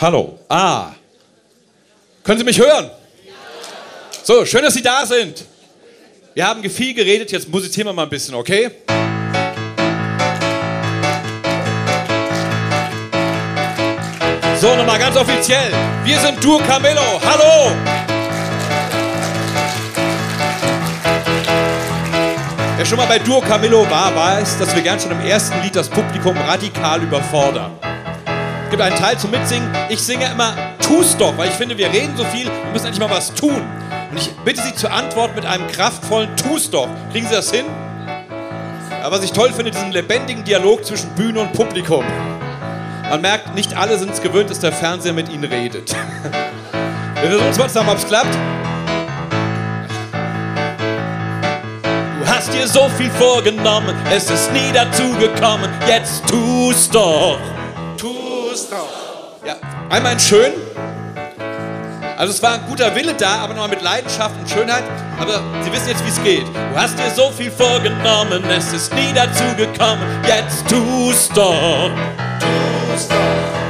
Hallo. Ah. Können Sie mich hören? So, schön, dass Sie da sind. Wir haben viel geredet, jetzt musizieren wir mal ein bisschen, okay? So, nochmal ganz offiziell. Wir sind Dur Camillo. Hallo! Wer schon mal bei Dur Camillo war, weiß, dass wir gern schon im ersten Lied das Publikum radikal überfordern. Gibt einen Teil zum Mitsingen. Ich singe immer Tu's doch, weil ich finde, wir reden so viel, wir müssen endlich mal was tun. Und ich bitte Sie zur Antwort mit einem kraftvollen Tu's doch. Kriegen Sie das hin? Aber was ich toll finde, diesen lebendigen Dialog zwischen Bühne und Publikum. Man merkt, nicht alle sind es gewöhnt, dass der Fernseher mit ihnen redet. Wir versuchen es mal zusammen, ob es klappt. Du hast dir so viel vorgenommen, es ist nie dazu gekommen, jetzt tu's doch. Tu's doch. Ja, einmal in schön. Also es war ein guter Wille da, aber nochmal mit Leidenschaft und Schönheit. Aber Sie wissen jetzt, wie es geht. Du hast dir so viel vorgenommen, es ist nie dazu gekommen, jetzt tu's doch.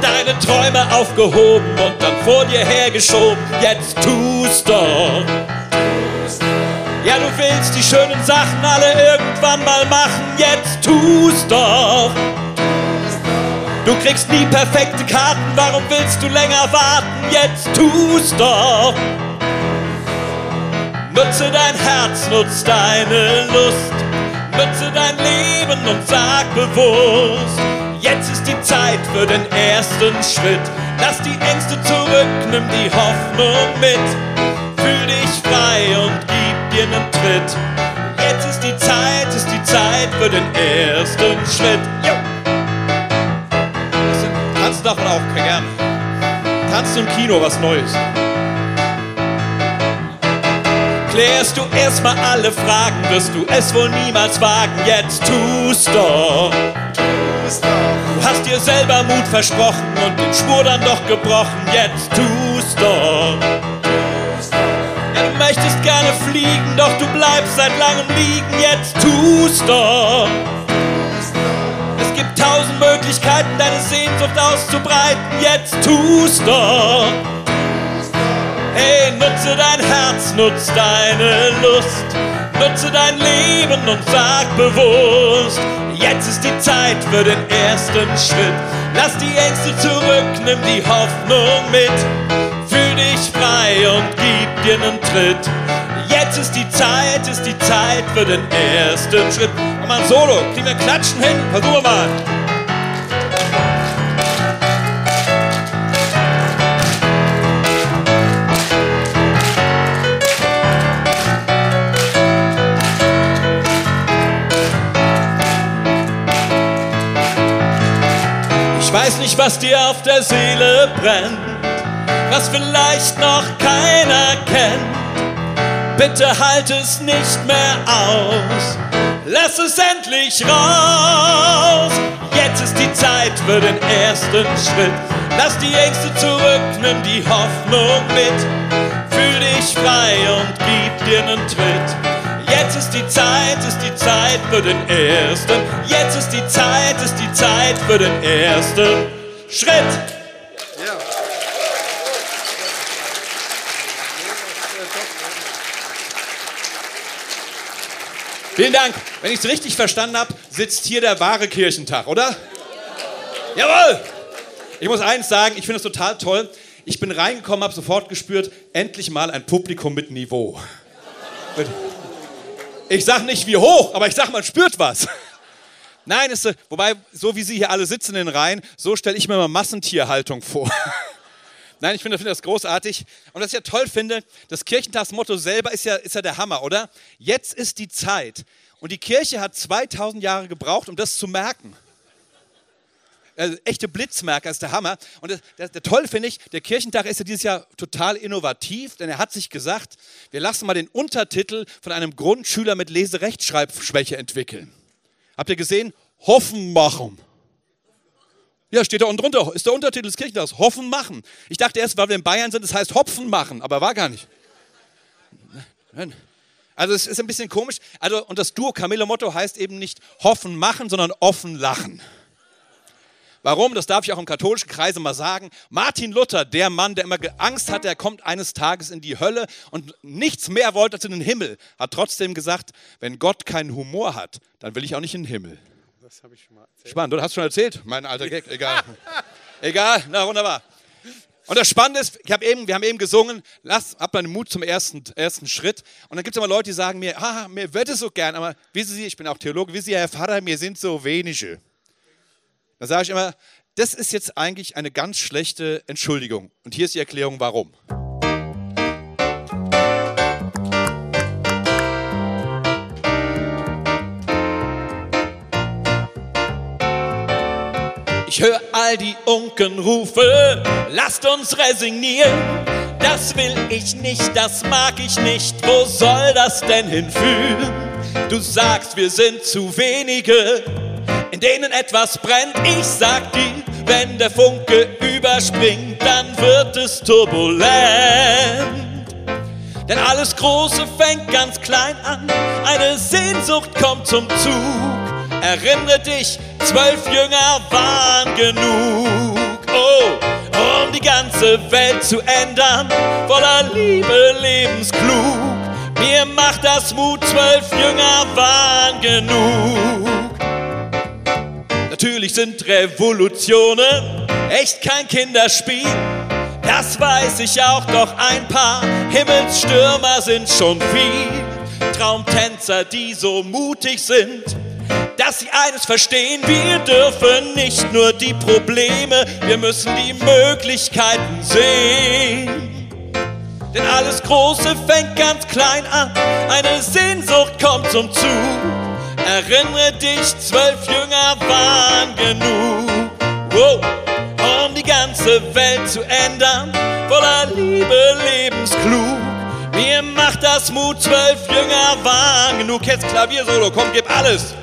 Deine Träume aufgehoben und dann vor dir hergeschoben. Jetzt tust doch. Ja, du willst die schönen Sachen alle irgendwann mal machen. Jetzt tust doch. Du kriegst nie perfekte Karten, warum willst du länger warten? Jetzt tust doch. Nutze dein Herz, nutze deine Lust, nutze dein Leben und sag bewusst, Jetzt ist die Zeit für den ersten Schritt. Lass die Ängste zurück, nimm die Hoffnung mit. Fühl dich frei und gib dir einen Tritt. Jetzt ist die Zeit, ist die Zeit für den ersten Schritt. Jo. Tanzen darf man auch gerne. Tanzen im Kino, was Neues. Klärst du erstmal alle Fragen, wirst du es wohl niemals wagen. Jetzt tust doch. Du hast dir selber Mut versprochen und den Schwur dann doch gebrochen. Jetzt tust doch. Ja, du möchtest gerne fliegen, doch du bleibst seit langem liegen. Jetzt tust doch. Möglichkeiten, deine Sehnsucht auszubreiten. Jetzt tust doch. Hey, nutze dein Herz, nutze deine Lust, nutze dein Leben und sag bewusst, jetzt ist die Zeit für den ersten Schritt. Lass die Ängste zurück, nimm die Hoffnung mit, fühl dich frei und gib dir einen Tritt. Jetzt ist die Zeit, ist die Zeit für den ersten Schritt. Mach mal ein Solo, kriegen wir Klatschen hin? Versuchen wir mal. Weiß nicht, was dir auf der Seele brennt, was vielleicht noch keiner kennt. Bitte halt es nicht mehr aus, lass es endlich raus. Jetzt ist die Zeit für den ersten Schritt. Lass die Ängste zurück, nimm die Hoffnung mit. Fühl dich frei und gib dir einen Tritt. Jetzt ist die Zeit, ist die Zeit für den ersten. Jetzt ist die Zeit, ist die Zeit für den ersten Schritt. Ja. Vielen Dank. Wenn ich es richtig verstanden habe, sitzt hier der wahre Kirchentag, oder? Jawohl! Ich muss eins sagen, ich finde es total toll. Ich bin reingekommen, habe sofort gespürt, endlich mal ein Publikum mit Niveau. Ich sag nicht wie hoch, aber ich sag, man spürt was. Nein, ist, wobei, so wie Sie hier alle sitzen in den Reihen, so stelle ich mir mal Massentierhaltung vor. Nein, ich finde, finde das großartig. Und was ich ja toll finde, das Kirchentagsmotto selber ist ja, ist ja der Hammer, oder? Jetzt ist die Zeit. Und die Kirche hat 2000 Jahre gebraucht, um das zu merken. Also, echte Blitzmerker ist der Hammer. Und das, das, der toll finde ich, der Kirchentag ist ja dieses Jahr total innovativ, denn er hat sich gesagt, wir lassen mal den Untertitel von einem Grundschüler mit Leserechtschreibschwäche entwickeln. Habt ihr gesehen? Hoffen machen. Ja, steht da unten drunter, ist der Untertitel des Kirchentags. Hoffen machen. Ich dachte erst, weil wir in Bayern sind, das heißt Hopfen machen, aber war gar nicht. Also es ist ein bisschen komisch. Also, und das Duo Camillo Motto heißt eben nicht hoffen machen, sondern offen lachen. Warum? Das darf ich auch im katholischen Kreise mal sagen. Martin Luther, der Mann, der immer Angst hatte, er kommt eines Tages in die Hölle und nichts mehr wollte als in den Himmel, hat trotzdem gesagt, wenn Gott keinen Humor hat, dann will ich auch nicht in den Himmel. Das habe ich schon mal erzählt. Spannend, du hast schon erzählt, mein alter Gag, egal. egal, na wunderbar. Und das Spannende ist, ich hab eben, wir haben eben gesungen, lass, hab den Mut zum ersten, ersten Schritt. Und dann gibt es immer Leute, die sagen mir, ah, mir wird es so gern, aber wissen Sie, ich bin auch Theologe, wissen Sie, Herr Pfarrer, mir sind so wenige. Da sage ich immer, das ist jetzt eigentlich eine ganz schlechte Entschuldigung. Und hier ist die Erklärung, warum. Ich höre all die Unkenrufe, lasst uns resignieren. Das will ich nicht, das mag ich nicht, wo soll das denn hinführen? Du sagst, wir sind zu wenige, in denen etwas brennt. Ich sag dir, wenn der Funke überspringt, dann wird es turbulent. Denn alles Große fängt ganz klein an, eine Sehnsucht kommt zum Zug. Erinnere dich, zwölf Jünger waren genug. Oh, um die ganze Welt zu ändern, voller Liebe, lebensklug. Mir macht das Mut, zwölf Jünger waren genug. Natürlich sind Revolutionen echt kein Kinderspiel. Das weiß ich auch, doch ein paar Himmelsstürmer sind schon viel. Traumtänzer, die so mutig sind, dass sie eines verstehen, wir dürfen nicht nur die Probleme, wir müssen die Möglichkeiten sehen. Denn alles Große fängt ganz klein an, eine Sehnsucht kommt zum Zug. Erinnere dich, zwölf Jünger waren genug. Wow. Um die ganze Welt zu ändern, voller Liebe, lebensklug. Mir macht das Mut, zwölf Jünger waren genug. Jetzt Klaviersolo, komm, gib alles.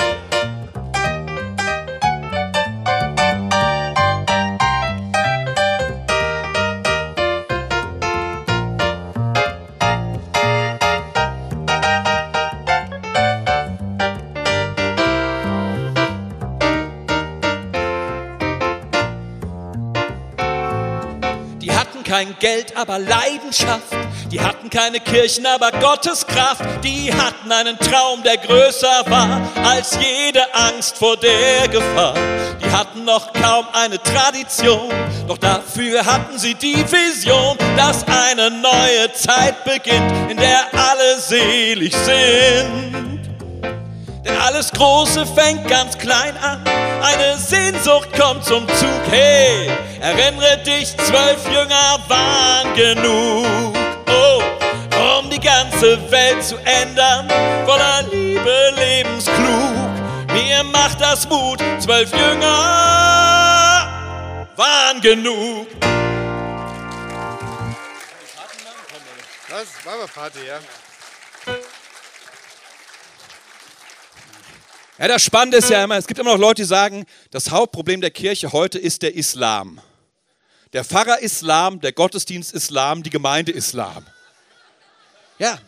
Kein Geld, aber Leidenschaft. Die hatten keine Kirchen, aber Gottes Kraft. Die hatten einen Traum, der größer war als jede Angst vor der Gefahr. Die hatten noch kaum eine Tradition, doch dafür hatten sie die Vision, dass eine neue Zeit beginnt, in der alle selig sind. Denn alles Große fängt ganz klein an. Eine Sehnsucht kommt zum Zug. Hey, erinnere dich, zwölf Jünger waren genug. Oh, um die ganze Welt zu ändern, voller Liebe, lebensklug. Mir macht das Mut, zwölf Jünger waren genug. Was? War aber Party, ja? Ja, das Spannende ist ja immer, es gibt immer noch Leute, die sagen, das Hauptproblem der Kirche heute ist der Islam. Der Pfarrer Islam, der Gottesdienst Islam, die Gemeinde Islam. Ja.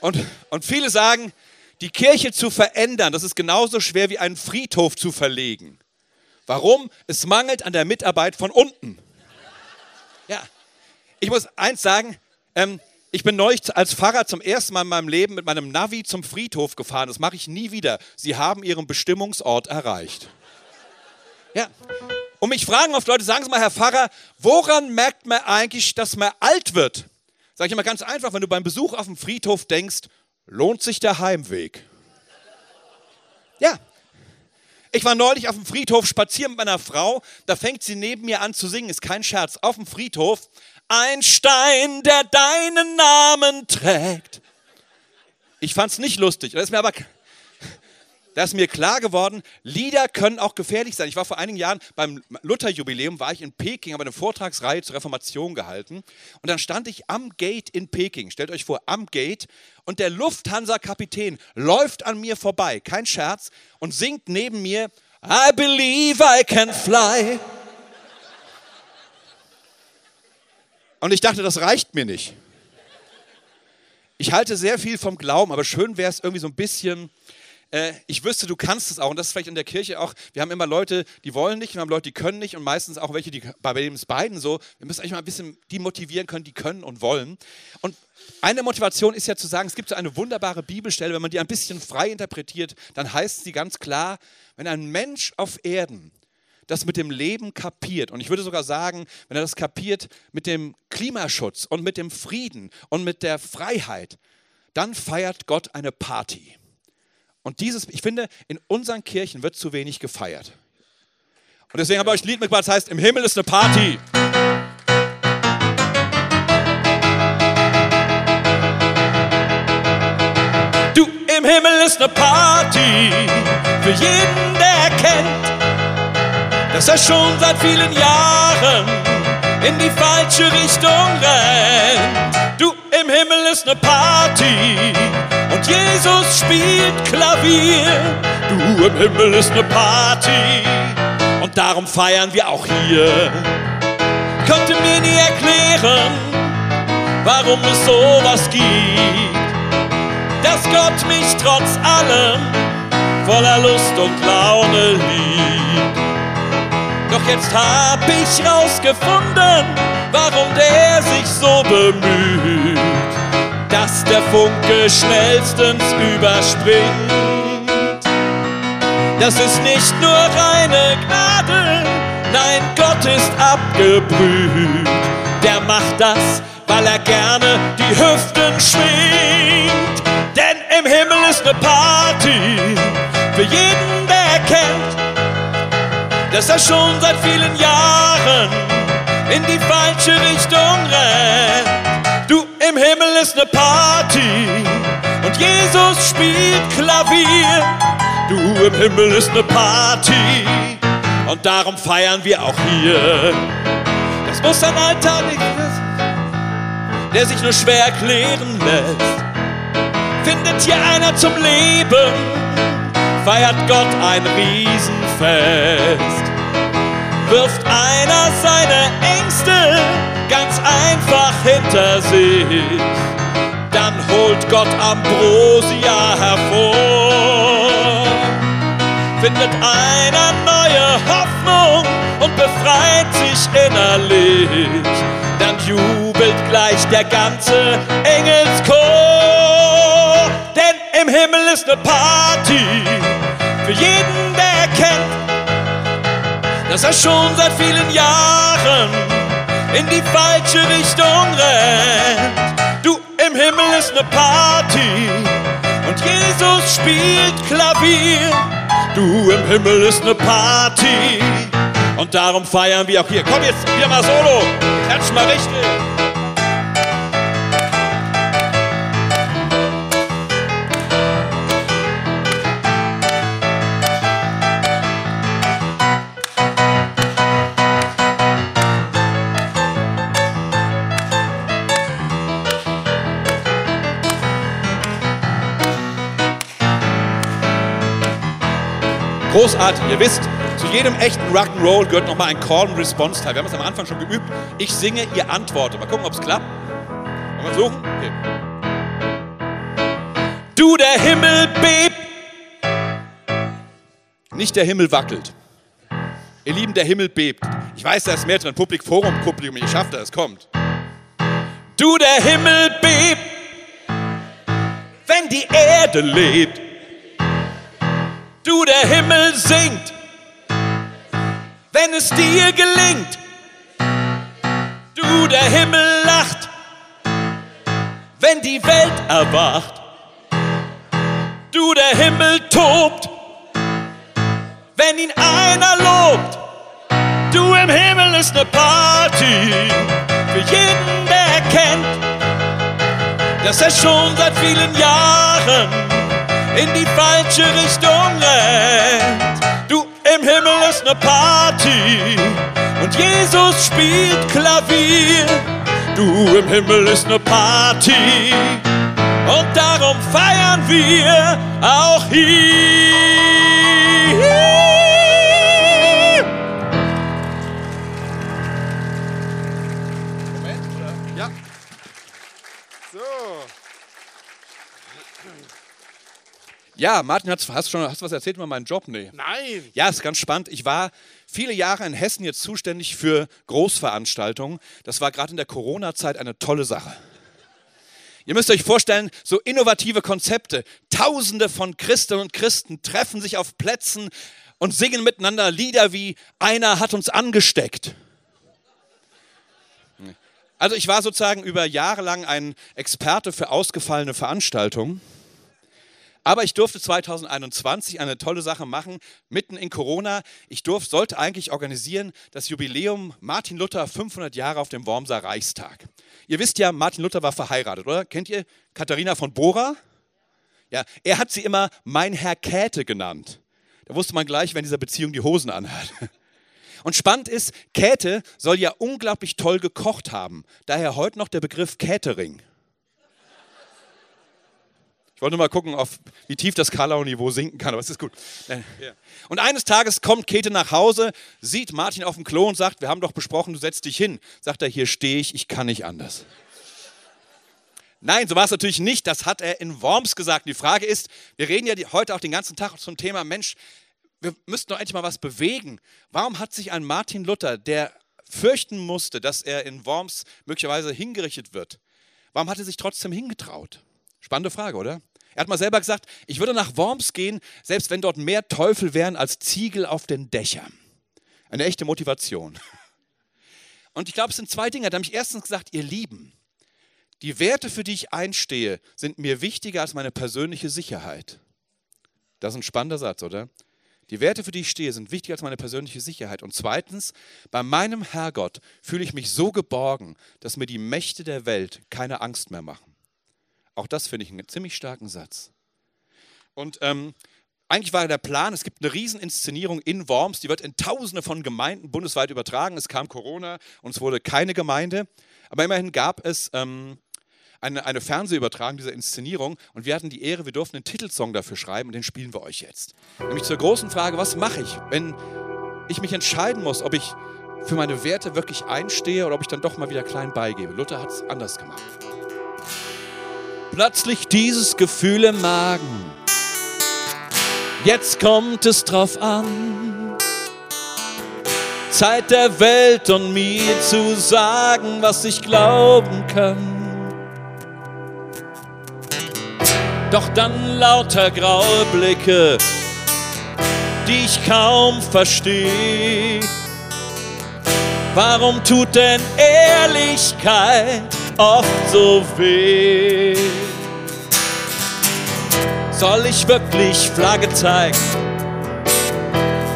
Und, und viele sagen, die Kirche zu verändern, das ist genauso schwer wie einen Friedhof zu verlegen. Warum? Es mangelt an der Mitarbeit von unten. Ja. Ich muss eins sagen, ähm, ich bin neulich als Pfarrer zum ersten Mal in meinem Leben mit meinem Navi zum Friedhof gefahren. Das mache ich nie wieder. Sie haben ihren Bestimmungsort erreicht. Ja. Und mich fragen oft Leute, sagen Sie mal, Herr Pfarrer, woran merkt man eigentlich, dass man alt wird? Sag ich immer ganz einfach, wenn du beim Besuch auf dem Friedhof denkst, lohnt sich der Heimweg? Ja. Ich war neulich auf dem Friedhof spazieren mit meiner Frau, da fängt sie neben mir an zu singen, ist kein Scherz, auf dem Friedhof ein Stein, der deinen Namen trägt. Ich fand es nicht lustig. Das ist mir aber da ist mir klar geworden, Lieder können auch gefährlich sein. Ich war vor einigen Jahren beim Lutherjubiläum, war ich in Peking, habe eine Vortragsreihe zur Reformation gehalten und dann stand ich am Gate in Peking. Stellt euch vor, am Gate und der Lufthansa-Kapitän läuft an mir vorbei, kein Scherz, und singt neben mir, I believe I can fly. Und ich dachte, das reicht mir nicht. Ich halte sehr viel vom Glauben, aber schön wäre es irgendwie so ein bisschen äh, ich wüsste, du kannst es auch. Und das ist vielleicht in der Kirche auch. Wir haben immer Leute, die wollen nicht, wir haben Leute, die können nicht und meistens auch welche, die bei dem es beiden so. Wir müssen eigentlich mal ein bisschen die motivieren können, die können und wollen. Und eine Motivation ist ja zu sagen, es gibt so eine wunderbare Bibelstelle, wenn man die ein bisschen frei interpretiert, dann heißt sie ganz klar, wenn ein Mensch auf Erden das mit dem Leben kapiert. Und ich würde sogar sagen, wenn er das kapiert mit dem Klimaschutz und mit dem Frieden und mit der Freiheit, dann feiert Gott eine Party. Und dieses, ich finde, in unseren Kirchen wird zu wenig gefeiert. Und deswegen habe ich euch ein Lied mitgebracht, das heißt, im Himmel ist eine Party. Du, im Himmel ist eine Party für jeden, der erkennt, dass er schon seit vielen Jahren in die falsche Richtung rennt. Du, im Himmel ist eine Party und Jesus spielt Klavier. Du, im Himmel ist eine Party und darum feiern wir auch hier. Konnte mir nie erklären, warum es sowas gibt, dass Gott mich trotz allem voller Lust und Laune liebt. Doch jetzt hab ich rausgefunden, warum der sich so bemüht, dass der Funke schnellstens überspringt. Das ist nicht nur reine Gnade, nein, Gott ist abgebrüht. Der macht das, weil er gerne die Hüften schwingt. Denn im Himmel ist eine Party für jeden, der erkennt, dass er schon seit vielen Jahren in die falsche Richtung rennt. Du, im Himmel ist eine Party und Jesus spielt Klavier. Du, im Himmel ist eine Party und darum feiern wir auch hier. Das muss ein Alltag nicht der sich nur schwer erklären lässt. Findet hier einer zum Leben, feiert Gott ein Riesenfest wirft einer seine Ängste ganz einfach hinter sich. Dann holt Gott Ambrosia hervor, findet eine neue Hoffnung und befreit sich innerlich. Dann jubelt gleich der ganze Engelschor, eine Party für jeden, der erkennt, dass er schon seit vielen Jahren in die falsche Richtung rennt. Du, im Himmel ist eine Party und Jesus spielt Klavier. Du, im Himmel ist eine Party und darum feiern wir auch hier. Komm jetzt, wir mal solo. Klatsch mal richtig. Großartig. Ihr wisst, zu jedem echten Rock'n'Roll gehört nochmal ein Call-and-Response-Teil. Wir haben es am Anfang schon geübt. Ich singe, ihr antwortet. Mal gucken, ob es klappt. Wollen wir suchen? Okay. Du, der Himmel bebt. Nicht der Himmel wackelt. Ihr Lieben, der Himmel bebt. Ich weiß, da ist mehr drin. Publik, Forum, Publikum. Ihr schafft das, es kommt. Du, der Himmel bebt. Wenn die Erde lebt du der Himmel singt, wenn es dir gelingt. Du der Himmel lacht, wenn die Welt erwacht. Du der Himmel tobt, wenn ihn einer lobt. Du im Himmel ist eine Party für jeden, der erkennt, dass er schon seit vielen Jahren in die falsche Richtung rennt. Du, im Himmel ist ne Party und Jesus spielt Klavier. Du, im Himmel ist ne Party und darum feiern wir auch hier. Ja, Martin, hast, hast, schon, hast du was erzählt über meinen Job? Nee. Nein. Ja, ist ganz spannend. Ich war viele Jahre in Hessen jetzt zuständig für Großveranstaltungen. Das war gerade in der Corona-Zeit eine tolle Sache. Ihr müsst euch vorstellen, so innovative Konzepte. Tausende von Christen und Christen treffen sich auf Plätzen und singen miteinander Lieder wie Einer hat uns angesteckt. Also ich war sozusagen über Jahre lang ein Experte für ausgefallene Veranstaltungen. Aber ich durfte 2021 eine tolle Sache machen, mitten in Corona. Ich durfte, sollte eigentlich organisieren das Jubiläum Martin Luther 500 Jahre auf dem Wormser Reichstag. Ihr wisst ja, Martin Luther war verheiratet, oder? Kennt ihr Katharina von Bora? Ja, er hat sie immer mein Herr Käthe genannt. Da wusste man gleich, wenn dieser Beziehung die Hosen anhat. Und spannend ist, Käthe soll ja unglaublich toll gekocht haben. Daher heute noch der Begriff Catering. Ich wollte nur mal gucken, auf, wie tief das Karlau-Niveau sinken kann, aber es ist gut. Äh, und eines Tages kommt Käthe nach Hause, sieht Martin auf dem Klo und sagt, wir haben doch besprochen, du setzt dich hin. Sagt er, hier stehe ich, ich kann nicht anders. Nein, so war es natürlich nicht. Das hat er in Worms gesagt. Die Frage ist, wir reden ja heute auch den ganzen Tag zum Thema Mensch, wir müssten doch endlich mal was bewegen. Warum hat sich ein Martin Luther, der fürchten musste, dass er in Worms möglicherweise hingerichtet wird, warum hat er sich trotzdem hingetraut? Spannende Frage, oder? Er hat mal selber gesagt, ich würde nach Worms gehen, selbst wenn dort mehr Teufel wären als Ziegel auf den Dächern. Eine echte Motivation. Und ich glaube, es sind zwei Dinge. Da habe ich erstens gesagt, ihr Lieben, die Werte, für die ich einstehe, sind mir wichtiger als meine persönliche Sicherheit. Das ist ein spannender Satz, oder? Die Werte, für die ich stehe, sind wichtiger als meine persönliche Sicherheit. Und zweitens, bei meinem Herrgott fühle ich mich so geborgen, dass mir die Mächte der Welt keine Angst mehr machen. Auch das finde ich einen ziemlich starken Satz. Und ähm, eigentlich war der Plan, es gibt eine Rieseninszenierung in Worms, die wird in Tausende von Gemeinden bundesweit übertragen. Es kam Corona und es wurde keine Gemeinde. Aber immerhin gab es ähm, eine, eine Fernsehübertragung dieser Inszenierung und wir hatten die Ehre, wir durften einen Titelsong dafür schreiben und den spielen wir euch jetzt. Nämlich zur großen Frage, was mache ich, wenn ich mich entscheiden muss, ob ich für meine Werte wirklich einstehe oder ob ich dann doch mal wieder klein beigebe. Luther hat es anders gemacht plötzlich dieses Gefühl im Magen. Jetzt kommt es drauf an, Zeit der Welt und mir zu sagen, was ich glauben kann. Doch dann lauter graue Blicke, die ich kaum verstehe. Warum tut denn Ehrlichkeit oft so weh? Soll ich wirklich Flagge zeigen?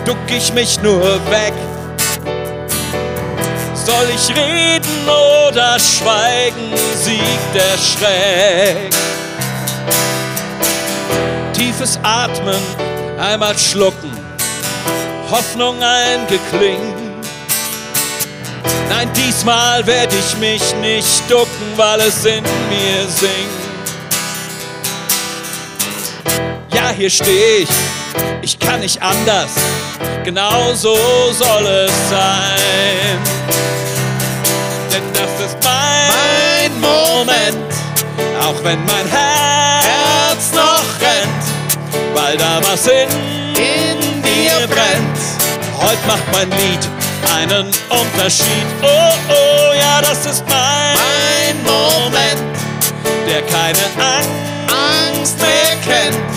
Duck ich mich nur weg? Soll ich reden oder schweigen? Siegt der Schreck. Tiefes Atmen, einmal schlucken, Hoffnung eingeklingt. Nein, diesmal werde ich mich nicht ducken, weil es in mir singt. Ja, hier stehe ich, ich kann nicht anders, genau so soll es sein. Denn das ist mein, mein Moment, auch wenn mein Herz noch rennt, weil da was in, in dir brennt. Heute macht mein Lied einen Unterschied. Oh, oh, ja, das ist mein, mein Moment, der keine Angst mehr kennt.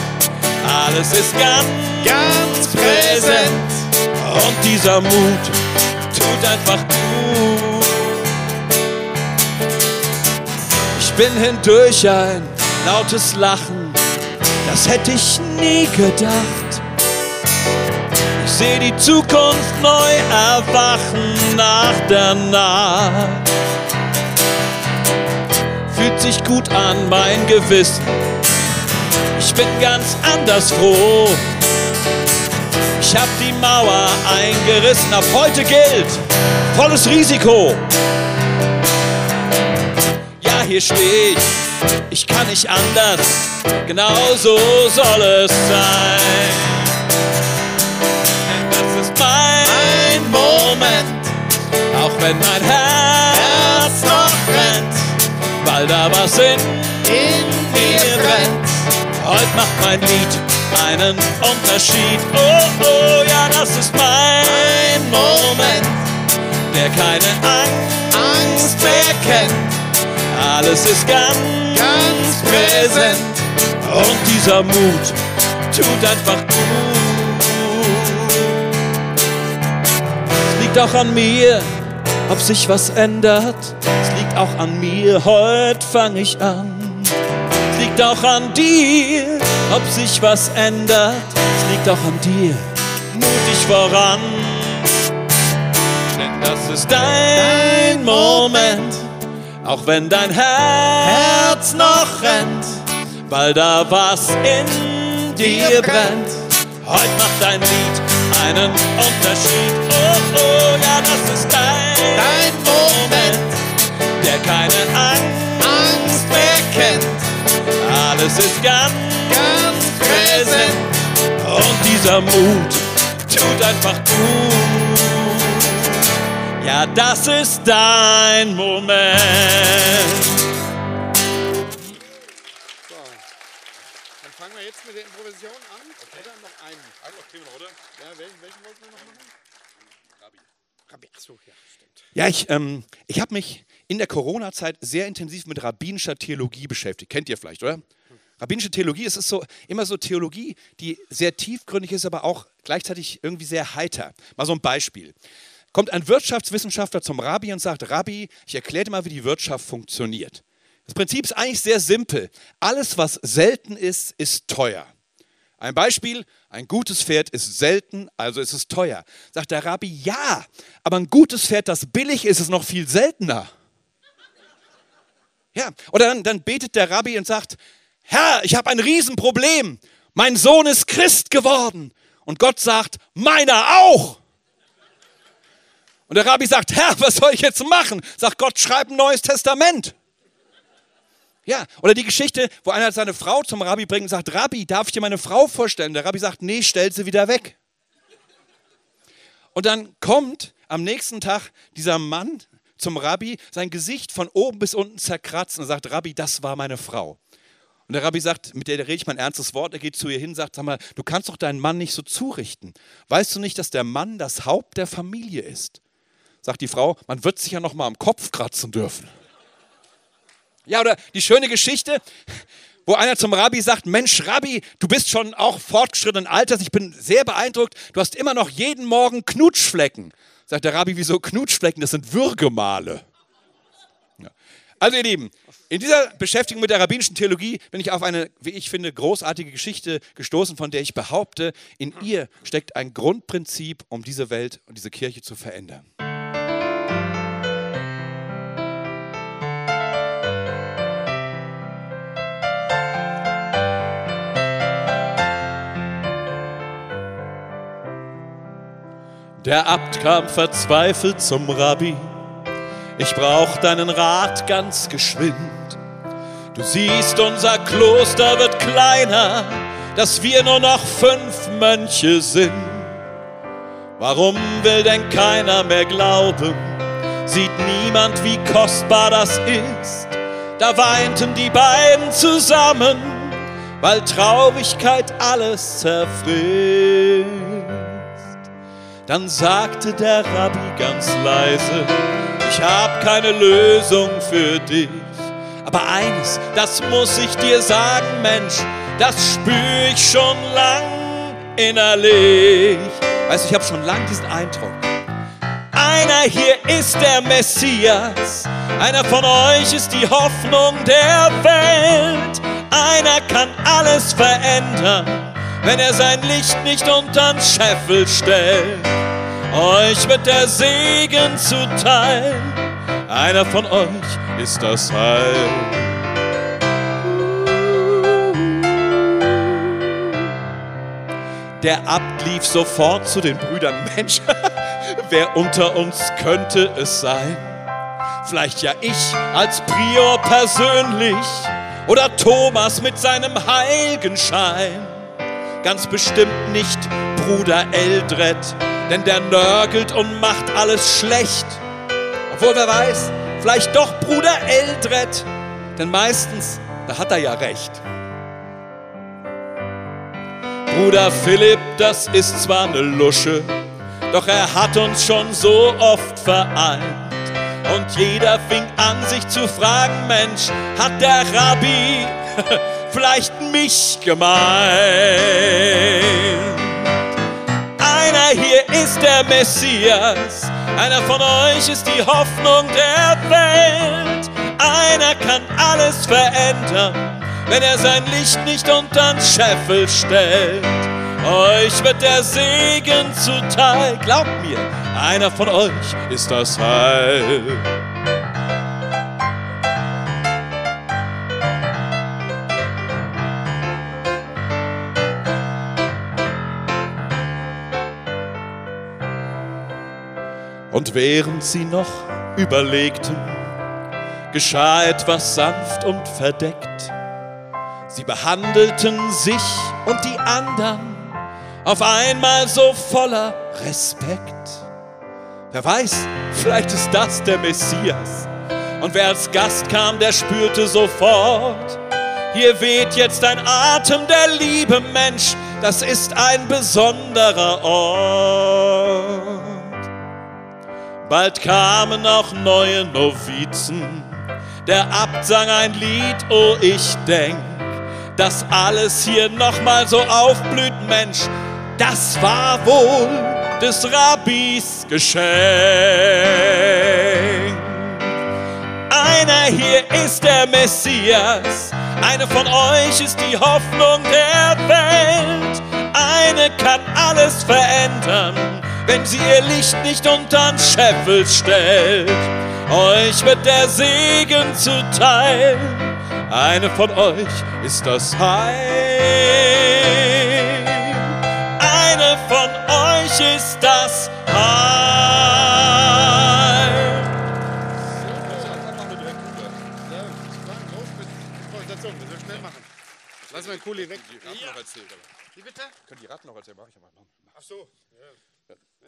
Alles ist ganz, ganz präsent. Und dieser Mut tut einfach gut. Ich bin hindurch ein lautes Lachen, das hätte ich nie gedacht sehe die Zukunft neu erwachen nach der Nacht. Fühlt sich gut an, mein Gewissen. Ich bin ganz anders froh. Ich hab die Mauer eingerissen, ab heute gilt volles Risiko. Ja, hier stehe ich, ich kann nicht anders, genau so soll es sein. Moment, auch wenn mein Herz noch brennt, weil da was in, in mir brennt. Heute macht mein Lied einen Unterschied. Oh, oh, ja, das ist mein Moment, der keine Angst mehr kennt. Alles ist ganz, ganz präsent und dieser Mut tut einfach gut. Es liegt auch an mir, ob sich was ändert. Es liegt auch an mir, heute fange ich an. Es liegt auch an dir, ob sich was ändert. Es liegt auch an dir, mutig voran. Denn das ist dein Moment, auch wenn dein Herz noch rennt, weil da was in dir brennt. Heute macht dein Lied einen Unterschied. Oh, oh, ja, das ist dein, Dein Moment, der keine Alles ist ganz, ganz präsent. und dieser Mut tut einfach gut. Ja, das ist dein Moment. Dann fangen wir jetzt mit der Improvisation an. Oder noch einen? Ja, welchen, welchen wollten wir noch machen? Rabbi. Ach so, ja, stimmt. Ja, ich, ähm, ich habe mich in der Corona-Zeit sehr intensiv mit rabbinischer Theologie beschäftigt. Kennt ihr vielleicht, oder? Rabbinische Theologie, es ist so immer so Theologie, die sehr tiefgründig ist, aber auch gleichzeitig irgendwie sehr heiter. Mal so ein Beispiel. Kommt ein Wirtschaftswissenschaftler zum Rabbi und sagt, Rabbi, ich erkläre dir mal, wie die Wirtschaft funktioniert. Das Prinzip ist eigentlich sehr simpel. Alles, was selten ist, ist teuer. Ein Beispiel, ein gutes Pferd ist selten, also ist es teuer. Sagt der Rabbi, ja, aber ein gutes Pferd, das billig ist, ist noch viel seltener. Ja, oder dann, dann betet der Rabbi und sagt, Herr, ich habe ein Riesenproblem. Mein Sohn ist Christ geworden. Und Gott sagt, meiner auch. Und der Rabbi sagt, Herr, was soll ich jetzt machen? Sagt Gott, schreib ein neues Testament. Ja, oder die Geschichte, wo einer seine Frau zum Rabbi bringt und sagt, Rabbi, darf ich dir meine Frau vorstellen? Der Rabbi sagt, nee, stell sie wieder weg. Und dann kommt am nächsten Tag dieser Mann zum Rabbi, sein Gesicht von oben bis unten zerkratzt und sagt, Rabbi, das war meine Frau. Und der Rabbi sagt, mit der rede ich mein ernstes Wort, er geht zu ihr hin sagt, sag mal, du kannst doch deinen Mann nicht so zurichten. Weißt du nicht, dass der Mann das Haupt der Familie ist? Sagt die Frau, man wird sich ja noch mal am Kopf kratzen dürfen. Ja, oder die schöne Geschichte, wo einer zum Rabbi sagt, Mensch, Rabbi, du bist schon auch fortgeschrittenen Alters, ich bin sehr beeindruckt, du hast immer noch jeden Morgen Knutschflecken. Sagt der Rabbi, wieso Knutschflecken? Das sind Würgemale. Also ihr Lieben, in dieser Beschäftigung mit der rabbinischen Theologie bin ich auf eine, wie ich finde, großartige Geschichte gestoßen, von der ich behaupte, in ihr steckt ein Grundprinzip, um diese Welt und diese Kirche zu verändern. Der Abt kam verzweifelt zum Rabbi. Ich brauch deinen Rat ganz geschwind. Du siehst, unser Kloster wird kleiner, dass wir nur noch fünf Mönche sind. Warum will denn keiner mehr glauben? Sieht niemand, wie kostbar das ist? Da weinten die beiden zusammen, weil Traurigkeit alles zerfrisst. Dann sagte der Rabbi ganz leise, ich hab keine Lösung für dich. Aber eines, das muss ich dir sagen, Mensch, das spür ich schon lang innerlich. Weißt du, ich habe schon lang diesen Eindruck. Einer hier ist der Messias, einer von euch ist die Hoffnung der Welt. Einer kann alles verändern, wenn er sein Licht nicht untern Scheffel stellt. Euch wird der Segen zuteil, einer von euch ist das Heil. Der Abt lief sofort zu den Brüdern. Mensch, wer unter uns könnte es sein? Vielleicht ja ich als Prior persönlich oder Thomas mit seinem Heiligenschein. Ganz bestimmt nicht Bruder Eldred, denn der nörgelt und macht alles schlecht. Obwohl wer weiß, vielleicht doch Bruder Eldred, denn meistens, da hat er ja recht. Bruder Philipp, das ist zwar eine Lusche, doch er hat uns schon so oft vereint. Und jeder fing an, sich zu fragen, Mensch, hat der Rabbi vielleicht mich gemeint? Einer hier ist der Messias, einer von euch ist die Hoffnung der Welt. Einer kann alles verändern, wenn er sein Licht nicht untern Scheffel stellt. Euch wird der Segen zuteil, glaubt mir, einer von euch ist das Heil. Und während sie noch überlegten, geschah etwas sanft und verdeckt. Sie behandelten sich und die anderen auf einmal so voller Respekt. Wer weiß, vielleicht ist das der Messias. Und wer als Gast kam, der spürte sofort, hier weht jetzt ein Atem der Liebe, Mensch, das ist ein besonderer Ort. Bald kamen auch neue Novizen, der Abt sang ein Lied, oh ich denk, dass alles hier nochmal so aufblüht, Mensch, das war wohl des Rabbis Geschenk. Einer hier ist der Messias, eine von euch ist die Hoffnung der Welt, eine kann alles verändern, wenn sie ihr Licht nicht untern Scheffel stellt. Euch wird der Segen zuteil, eine von euch ist das Heil. Eine von euch ist das Heil. Lass mal Kuli weg. Die Ratten noch erzählt, aber. Wie bitte? Können die Ratten noch erzählen? Mach ich mal. Ach so.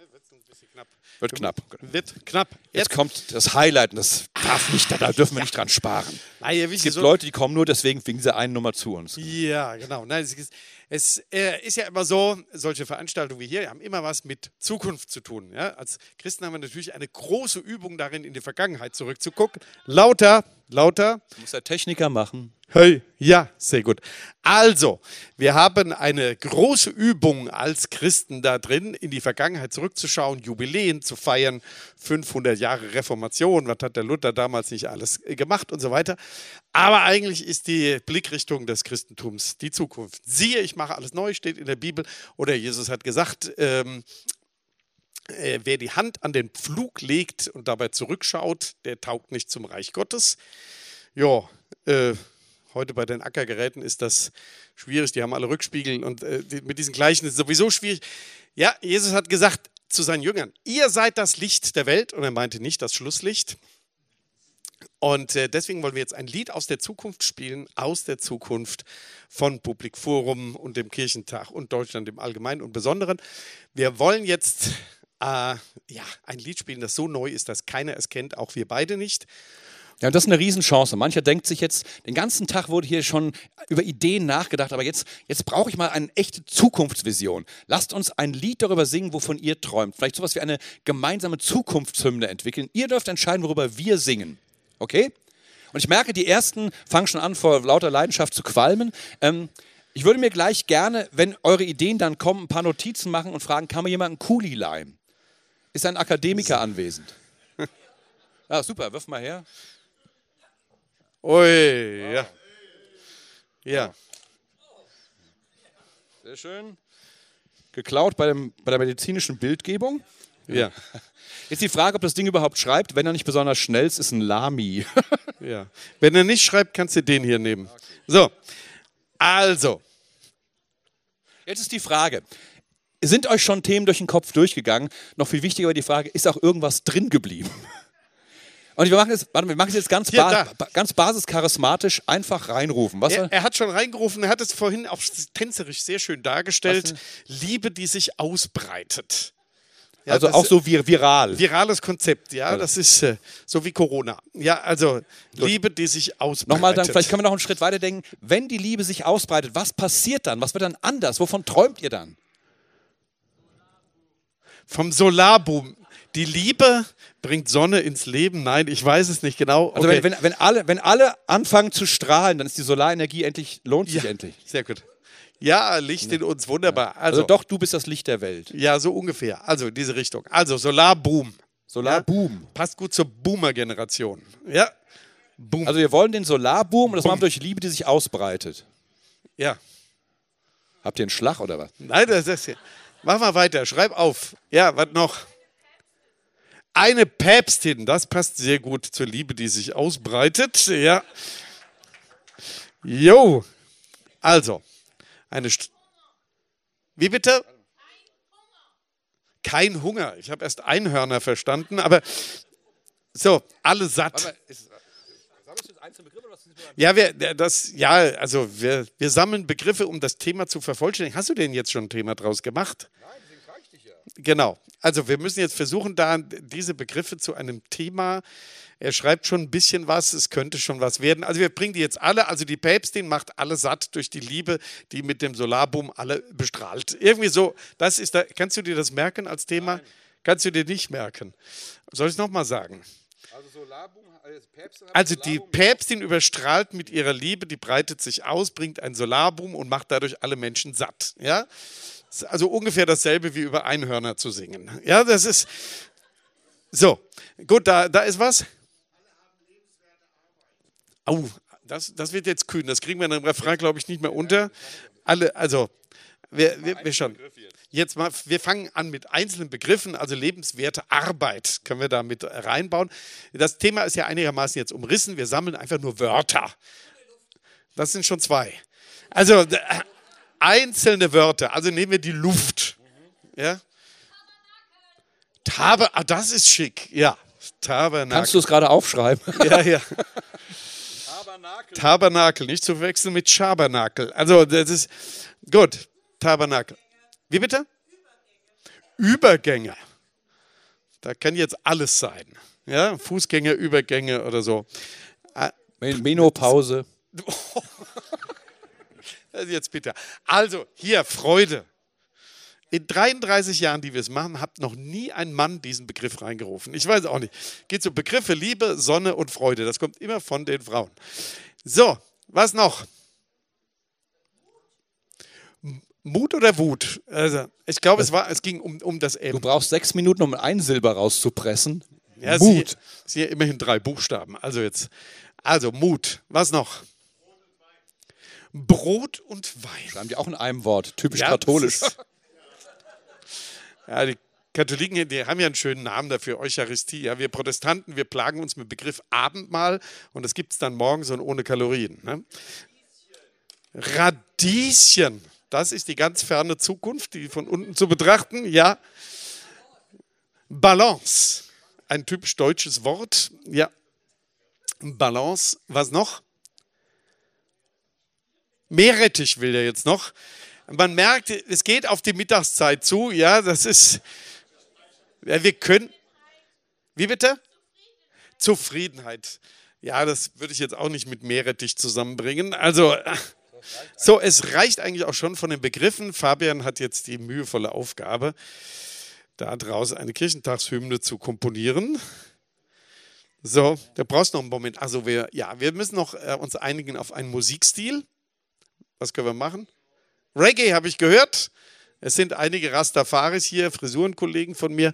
Ja. Ja, Wird ein bisschen knapp. Wird knapp. Wird knapp. Jetzt kommt das Highlight und das darf nicht, da dürfen wir nicht dran sparen. Ah, ja, Es gibt Leute, die kommen nur deswegen wegen dieser einen Nummer zu uns. Ja, genau. Nein, es, ist, es äh, ist ja immer so, solche Veranstaltungen wie hier haben immer was mit Zukunft zu tun. Ja? Als Christen haben wir natürlich eine große Übung darin, in die Vergangenheit zurückzugucken. Lauter, lauter. Muss der Techniker machen. Hey, ja, sehr gut. Also, wir haben eine große Übung als Christen da drin, in die Vergangenheit zurückzuschauen, Jubiläen zu feiern, 500 Jahre Reformation, was hat der Luther damals nicht alles äh, gemacht und so weiter. Aber eigentlich ist die Blickrichtung des Christentums die Zukunft. Siehe, ich mache alles neu, steht in der Bibel. Oder Jesus hat gesagt, ähm, äh, wer die Hand an den Pflug legt und dabei zurückschaut, der taugt nicht zum Reich Gottes. Ja, äh, heute bei den Ackergeräten ist das schwierig. Die haben alle Rückspiegel und äh, die, mit diesen gleichen ist es sowieso schwierig. Ja, Jesus hat gesagt zu seinen Jüngern: Ihr seid das Licht der Welt. Und er meinte nicht das Schlusslicht. Und äh, deswegen wollen wir jetzt ein Lied aus der Zukunft spielen, aus der Zukunft von Public Forum und dem Kirchentag und Deutschland im Allgemeinen und Besonderen. Wir wollen jetzt ja, ein Lied spielen, das so neu ist, dass keiner es kennt, auch wir beide nicht. Ja, und das ist eine Riesenchance. Mancher denkt sich jetzt, den ganzen Tag wurde hier schon über Ideen nachgedacht, aber jetzt, jetzt brauche ich mal eine echte Zukunftsvision. Lasst uns ein Lied darüber singen, wovon ihr träumt. Vielleicht sowas wie eine gemeinsame Zukunftshymne entwickeln. Ihr dürft entscheiden, worüber wir singen. Okay? Und ich merke, die ersten fangen schon an, vor lauter Leidenschaft zu qualmen. Ähm, ich würde mir gleich gerne, wenn eure Ideen dann kommen, ein paar Notizen machen und fragen, kann mir jemand einen Kuli leihen? Ist ein Akademiker anwesend? Ja, super, wirf mal her. Ui, ja. Ja. Sehr schön. Geklaut bei, dem, bei der medizinischen Bildgebung. Ja. Jetzt die Frage, ob das Ding überhaupt schreibt. Wenn er nicht besonders schnell ist, ist ein Lami. ja. Wenn er nicht schreibt, kannst du den hier nehmen. So. Also. Jetzt ist die Frage. Sind euch schon Themen durch den Kopf durchgegangen? Noch viel wichtiger war die Frage, ist auch irgendwas drin geblieben? Und wir machen es, warte, wir machen es jetzt ganz, Hier, ba da. ganz basischarismatisch einfach reinrufen. Was Er, er hat schon reingerufen, er hat es vorhin auch tänzerisch sehr schön dargestellt. Liebe, die sich ausbreitet. Ja, also auch so vir viral. Virales Konzept, ja, das ist äh, so wie Corona. Ja, also Liebe, die sich ausbreitet. Nochmal, dann, vielleicht können wir noch einen Schritt weiter denken. Wenn die Liebe sich ausbreitet, was passiert dann? Was wird dann anders? Wovon träumt ihr dann? Vom Solarboom. Die Liebe bringt Sonne ins Leben. Nein, ich weiß es nicht genau. Also Okay. wenn, wenn, wenn, alle, wenn alle anfangen zu strahlen, dann ist die Solarenergie endlich, lohnt sich ja, endlich. Sehr gut. Ja, Licht in uns, wunderbar. Also, Also, doch, du bist das Licht der Welt. ja, so ungefähr. Also in diese Richtung. Also Solarboom. Solarboom. Passt gut zur Boomer-Generation. Ja. Boom. Also wir wollen den Solarboom und das machen wir durch Liebe, die sich ausbreitet. ja. Habt ihr einen Schlag oder was? Nein, das ist. Mach mal weiter, schreib auf. Ja, was noch? Eine Päpstin, das passt sehr gut zur Liebe, die sich ausbreitet. Ja. Jo. Also, eine. St Wie bitte? Kein Hunger. Ich habe erst Einhörner verstanden, aber so, alle satt. Ja, wir, das, ja, also wir, wir sammeln Begriffe, um das Thema zu vervollständigen. Hast du denn jetzt schon ein Thema draus gemacht? Nein, deswegen frage ich dich ja. Genau. Also wir müssen jetzt versuchen, da diese Begriffe zu einem Thema. Er schreibt schon ein bisschen was, es könnte schon was werden. Also wir bringen die jetzt alle, also die Päpstin macht alle satt durch die Liebe, die mit dem Solarboom alle bestrahlt. Irgendwie so, das ist da, kannst du dir das merken als Thema? Kannst du dir nicht merken. Soll ich es nochmal sagen? Also die Päpstin überstrahlt mit ihrer Liebe, die breitet sich aus, bringt ein Solarboom und macht dadurch alle Menschen satt. Ja? Also ungefähr dasselbe wie über Einhörner zu singen. Ja, das ist so. Gut, da, da ist was. Oh, das, das wird jetzt kühn. Das kriegen wir in einem Refrain, glaube ich, nicht mehr unter. Alle, also, wir, wir, wir schon. Jetzt mal, wir fangen an mit einzelnen Begriffen, also lebenswerte Arbeit können wir da mit reinbauen. Das Thema ist ja einigermaßen jetzt umrissen. Wir sammeln einfach nur Wörter. Das sind schon zwei. Also äh, einzelne Wörter. Also nehmen wir die Luft. Ja. Taber, ah, das ist schick. Ja. Tabernakel. Kannst du es gerade aufschreiben? Ja, ja. Tabernakel, nicht zu verwechseln mit Schabernakel. Also, das ist gut. Tabernakel. Wie bitte? Übergänge. Da kann jetzt alles sein. Ja, Fußgänger, Übergänge oder so. Menopause. Also Jetzt bitte. Also, hier, Freude. In 33 Jahren, die wir es machen, hat noch nie ein Mann diesen Begriff reingerufen. Ich weiß auch nicht. Geht so Begriffe Liebe, Sonne und Freude. Das kommt immer von den Frauen. So, was noch? M- Mut oder Wut? Also, ich glaube, es, war, es ging um, um das Du M. brauchst sechs Minuten, um ein Silber rauszupressen. Ja, Mut. Sie, sie hier immerhin drei Buchstaben. Also jetzt. Also Mut. Was noch? Brot und Wein. Schreiben die auch in einem Wort. Typisch Ja, katholisch. Ja, die Katholiken, die haben ja einen schönen Namen dafür, Eucharistie. Ja, wir Protestanten, wir plagen uns mit dem Begriff Abendmahl und das gibt es dann morgens und ohne Kalorien. Ne? Radieschen, das ist die ganz ferne Zukunft, die von unten zu betrachten. Ja. Balance, ein typisch deutsches Wort. Ja. Balance, was noch? Meerrettich will er jetzt noch. Man merkt, es geht auf die Mittagszeit zu. Ja, das ist. Ja, wir können. Wie bitte? Zufriedenheit. Ja, das würde ich jetzt auch nicht mit Meerrettich zusammenbringen. Also, so, es reicht eigentlich auch schon von den Begriffen. Fabian hat jetzt die mühevolle Aufgabe, da draus eine Kirchentagshymne zu komponieren. So, da brauchst du noch einen Moment. Also, wir, ja, wir müssen noch äh, uns einigen auf einen Musikstil. Was können wir machen? Reggae habe ich gehört. Es sind einige Rastafaris hier, Frisurenkollegen von mir.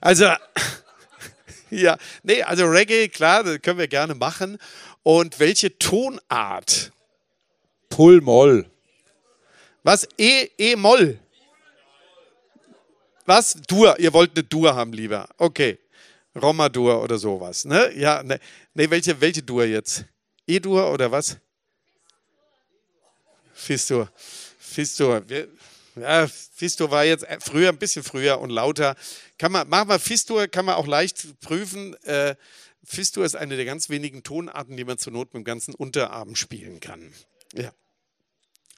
Also, ja, nee, also Reggae, klar, das können wir gerne machen. Und welche Tonart? Pull Moll. Was? E, E-Moll? Was? Dur. Ihr wollt eine Dur haben, lieber. Okay. Roma-Dur oder sowas. Ne? Ja, ne, nee, welche, welche Dur jetzt? E-Dur oder was? Fistur. Fistur. Ja, Fistur war jetzt früher, ein bisschen früher und lauter. Kann man, machen wir Fistur, kann man auch leicht prüfen. Äh, Fistur ist eine der ganz wenigen Tonarten, die man zur Not mit dem ganzen Unterarm spielen kann. Ja.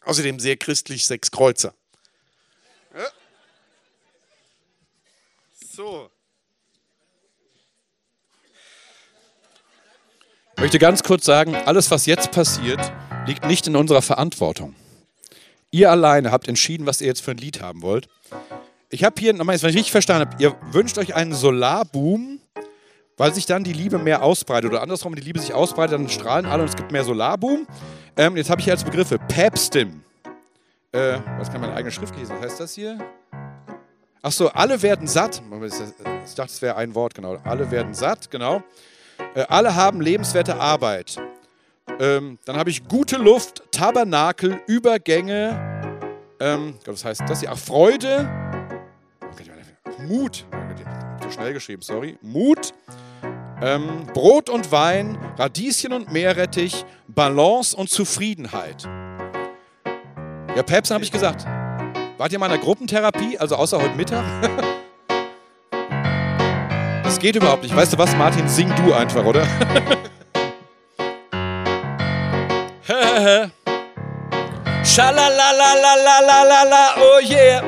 Außerdem sehr christlich, sechs Kreuzer. Ja. so. Ich möchte ganz kurz sagen, alles, was jetzt passiert, liegt nicht in unserer Verantwortung. Ihr alleine habt entschieden, was ihr jetzt für ein Lied haben wollt. Ich habe hier, nochmal, wenn ich richtig verstanden habe, ihr wünscht euch einen Solarboom, weil sich dann die Liebe mehr ausbreitet. Oder andersrum, wenn die Liebe sich ausbreitet, dann strahlen alle und es gibt mehr Solarboom. Ähm, jetzt habe ich hier als Begriffe Päpstin. Äh, was kann meine eigene Schrift lesen? Was heißt das hier? Ach so, alle werden satt. Ich dachte, es wäre ein Wort, genau. Alle werden satt, genau. Äh, alle haben lebenswerte Arbeit. Ähm, dann habe ich gute Luft, Tabernakel, Übergänge. Ähm, was heißt das hier? Ach, Freude. Mut. Zu schnell geschrieben, sorry. Mut. Ähm, Brot und Wein, Radieschen und Meerrettich, Balance und Zufriedenheit. Ja, Päpst habe ich gesagt. Wart ihr mal in einer Gruppentherapie, also außer heute Mittag? Das geht überhaupt nicht. Weißt du was, Martin? Sing du einfach, oder? Schalalalalalalalala, oh yeah.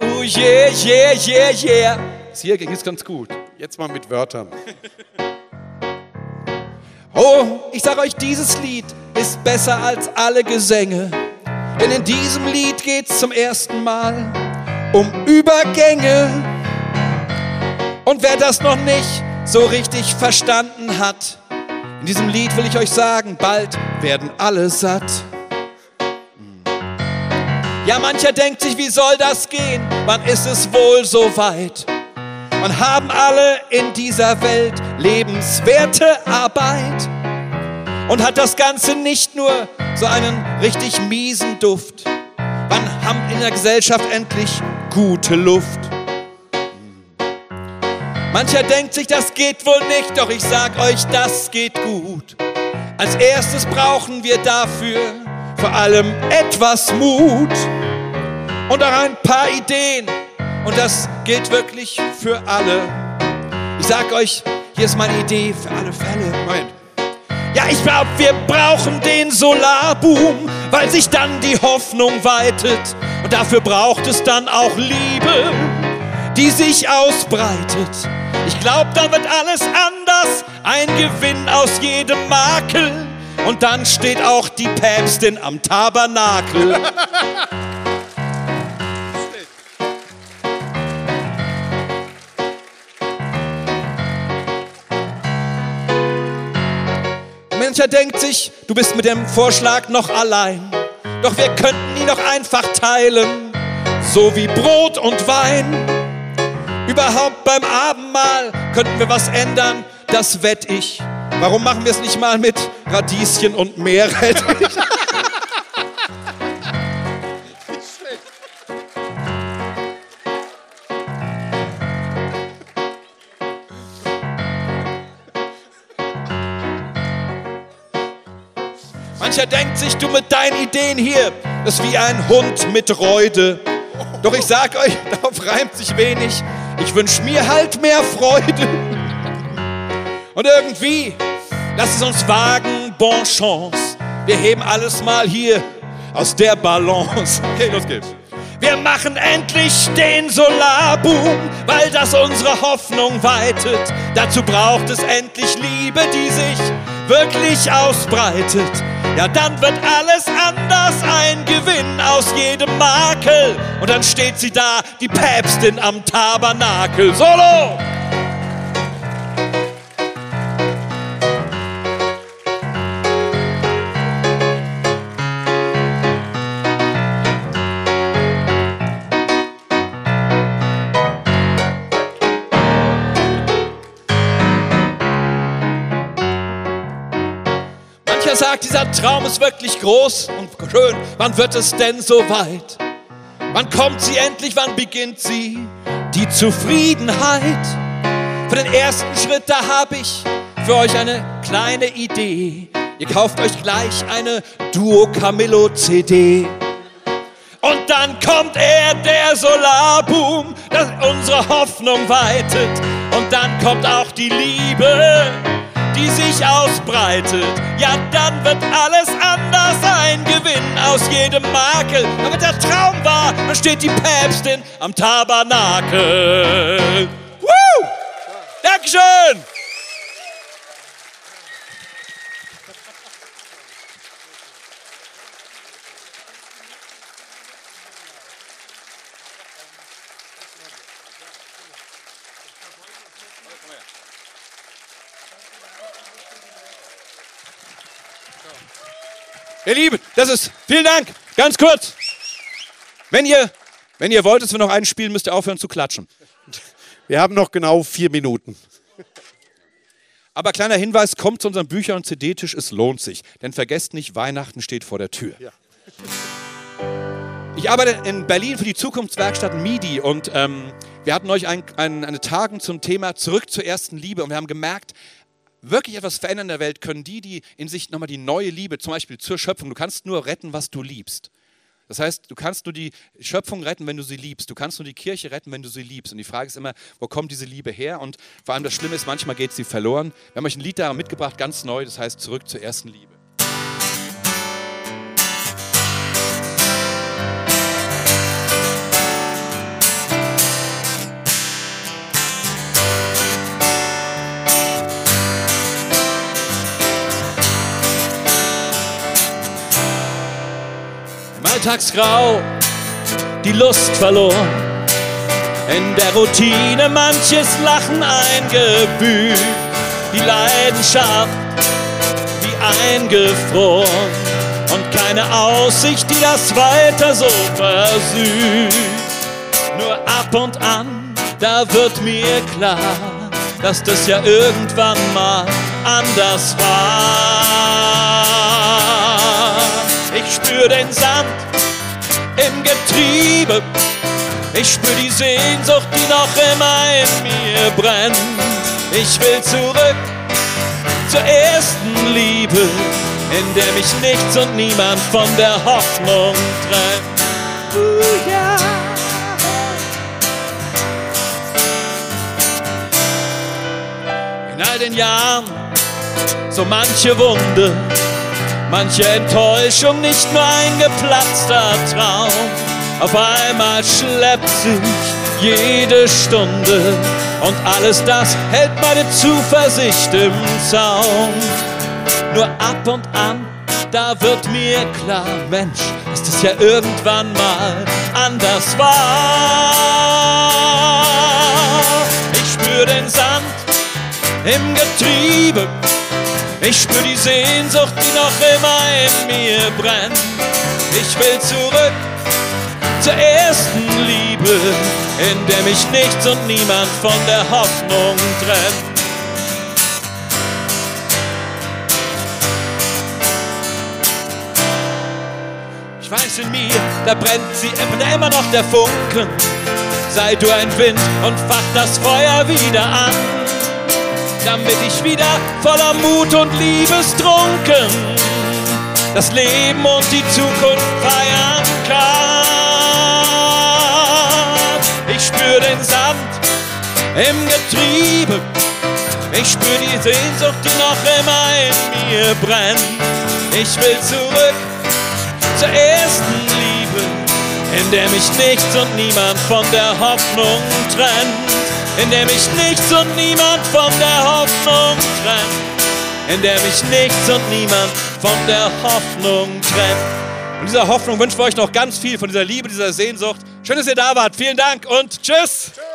Oh yeah, yeah, yeah, yeah. Hier ging es ganz gut. Jetzt mal mit Wörtern. Oh, ich sag euch, dieses Lied ist besser als alle Gesänge. Denn in diesem Lied geht's zum ersten Mal um Übergänge. Und wer das noch nicht so richtig verstanden hat, in diesem Lied will ich euch sagen, bald werden alle satt. Ja, mancher denkt sich, wie soll das gehen? Wann ist es wohl so weit? Und haben alle in dieser Welt lebenswerte Arbeit? Und hat das Ganze nicht nur so einen richtig miesen Duft? Wann haben in der Gesellschaft endlich gute Luft? Mancher denkt sich, das geht wohl nicht, doch ich sag euch, das geht gut. Als erstes brauchen wir dafür vor allem etwas Mut und auch ein paar Ideen. Und das gilt wirklich für alle. Ich sag euch, hier ist meine Idee für alle Fälle. Moment. Ja, ich glaub, wir brauchen den Solarboom, weil sich dann die Hoffnung weitet. Und dafür braucht es dann auch Liebe, die sich ausbreitet. Ich glaub, da wird alles anders, ein Gewinn aus jedem Makel. Und dann steht auch die Päpstin am Tabernakel. Mancher denkt sich, du bist mit dem Vorschlag noch allein. Doch wir könnten ihn doch einfach teilen, so wie Brot und Wein. Überhaupt beim Abendmahl könnten wir was ändern, das wett ich. Warum machen wir es nicht mal mit Radieschen und Meerrettich? Mancher denkt sich, du mit deinen Ideen hier, das ist wie ein Hund mit Reude. Doch ich sag euch, darauf reimt sich wenig. Ich wünsch mir halt mehr Freude. Und irgendwie, lasst es uns wagen, bon chance. Wir heben alles mal hier aus der Balance. Okay, los geht's. Wir machen endlich den Solarboom, weil das unsere Hoffnung weitet. Dazu braucht es endlich Liebe, die sich wirklich ausbreitet. Ja, dann wird alles anders, ein Gewinn aus jedem Makel. Und dann steht sie da, die Päpstin am Tabernakel. Solo! Mancher sagt, dieser Traum ist wirklich groß und schön. Wann wird es denn so weit? Wann kommt sie endlich? Wann beginnt sie? Die Zufriedenheit. Für den ersten Schritt, da habe ich für euch eine kleine Idee. Ihr kauft euch gleich eine Duo Camillo CD. Und dann kommt er, der Solarboom, das unsere Hoffnung weitet. Und dann kommt auch die Liebe, die sich ausbreitet. Ja, dann wird alles anders, ein Gewinn aus jedem Makel. Damit der Traum wahr, dann steht die Päpstin am Tabernakel. Woo! Dankeschön! Ihr Lieben, das ist, vielen Dank, ganz kurz. Wenn ihr, wenn ihr wollt, dass wir noch einen spielen, müsst ihr aufhören zu klatschen. Wir haben noch genau vier Minuten. Aber kleiner Hinweis, kommt zu unserem Bücher- und CD-Tisch, es lohnt sich. Denn vergesst nicht, Weihnachten steht vor der Tür. Ja. Ich arbeite in Berlin für die Zukunftswerkstatt MIDI und ähm, wir hatten euch ein, ein, eine Tagung zum Thema Zurück zur ersten Liebe und wir haben gemerkt, wirklich etwas verändern in der Welt können die, die in sich nochmal die neue Liebe, zum Beispiel zur Schöpfung, du kannst nur retten, was du liebst. Das heißt, du kannst nur die Schöpfung retten, wenn du sie liebst. Du kannst nur die Kirche retten, wenn du sie liebst. Und die Frage ist immer, wo kommt diese Liebe her? Und vor allem das Schlimme ist, manchmal geht sie verloren. Wir haben euch ein Lied da mitgebracht, ganz neu, das heißt Zurück zur ersten Liebe. Alltagsgrau die Lust verloren. In der Routine manches Lachen eingebüht, die Leidenschaft wie eingefroren und keine Aussicht, die das weiter so versüht. Nur ab und an, da wird mir klar, dass das ja irgendwann mal anders war. Spür den Sand im Getriebe. Ich spür die Sehnsucht, die noch immer in mir brennt. Ich will zurück zur ersten Liebe, in der mich nichts und niemand von der Hoffnung trennt. Uh, yeah. In all den Jahren so manche Wunde manche Enttäuschung, nicht nur ein geplatzter Traum. Auf einmal schleppt sich jede Stunde und alles das hält meine Zuversicht im Zaum. Nur ab und an, da wird mir klar, Mensch, dass das ja irgendwann mal anders war. Ich spür den Sand im Getriebe ich spür die Sehnsucht, die noch immer in mir brennt. Ich will zurück zur ersten Liebe, in der mich nichts und niemand von der Hoffnung trennt. Ich weiß in mir, da brennt sie immer noch der Funken. Sei du ein Wind und fach das Feuer wieder an damit ich wieder voller Mut und Liebestrunken das Leben und die Zukunft feiern kann. Ich spür den Sand im Getriebe, ich spür die Sehnsucht, die noch immer in mir brennt. Ich will zurück zur ersten Liebe, in der mich nichts und niemand von der Hoffnung trennt in der mich nichts und niemand von der Hoffnung trennt, in der mich nichts und niemand von der Hoffnung trennt. Und dieser Hoffnung wünschen wir euch noch ganz viel von dieser Liebe, dieser Sehnsucht. Schön, dass ihr da wart. Vielen Dank und tschüss. tschüss.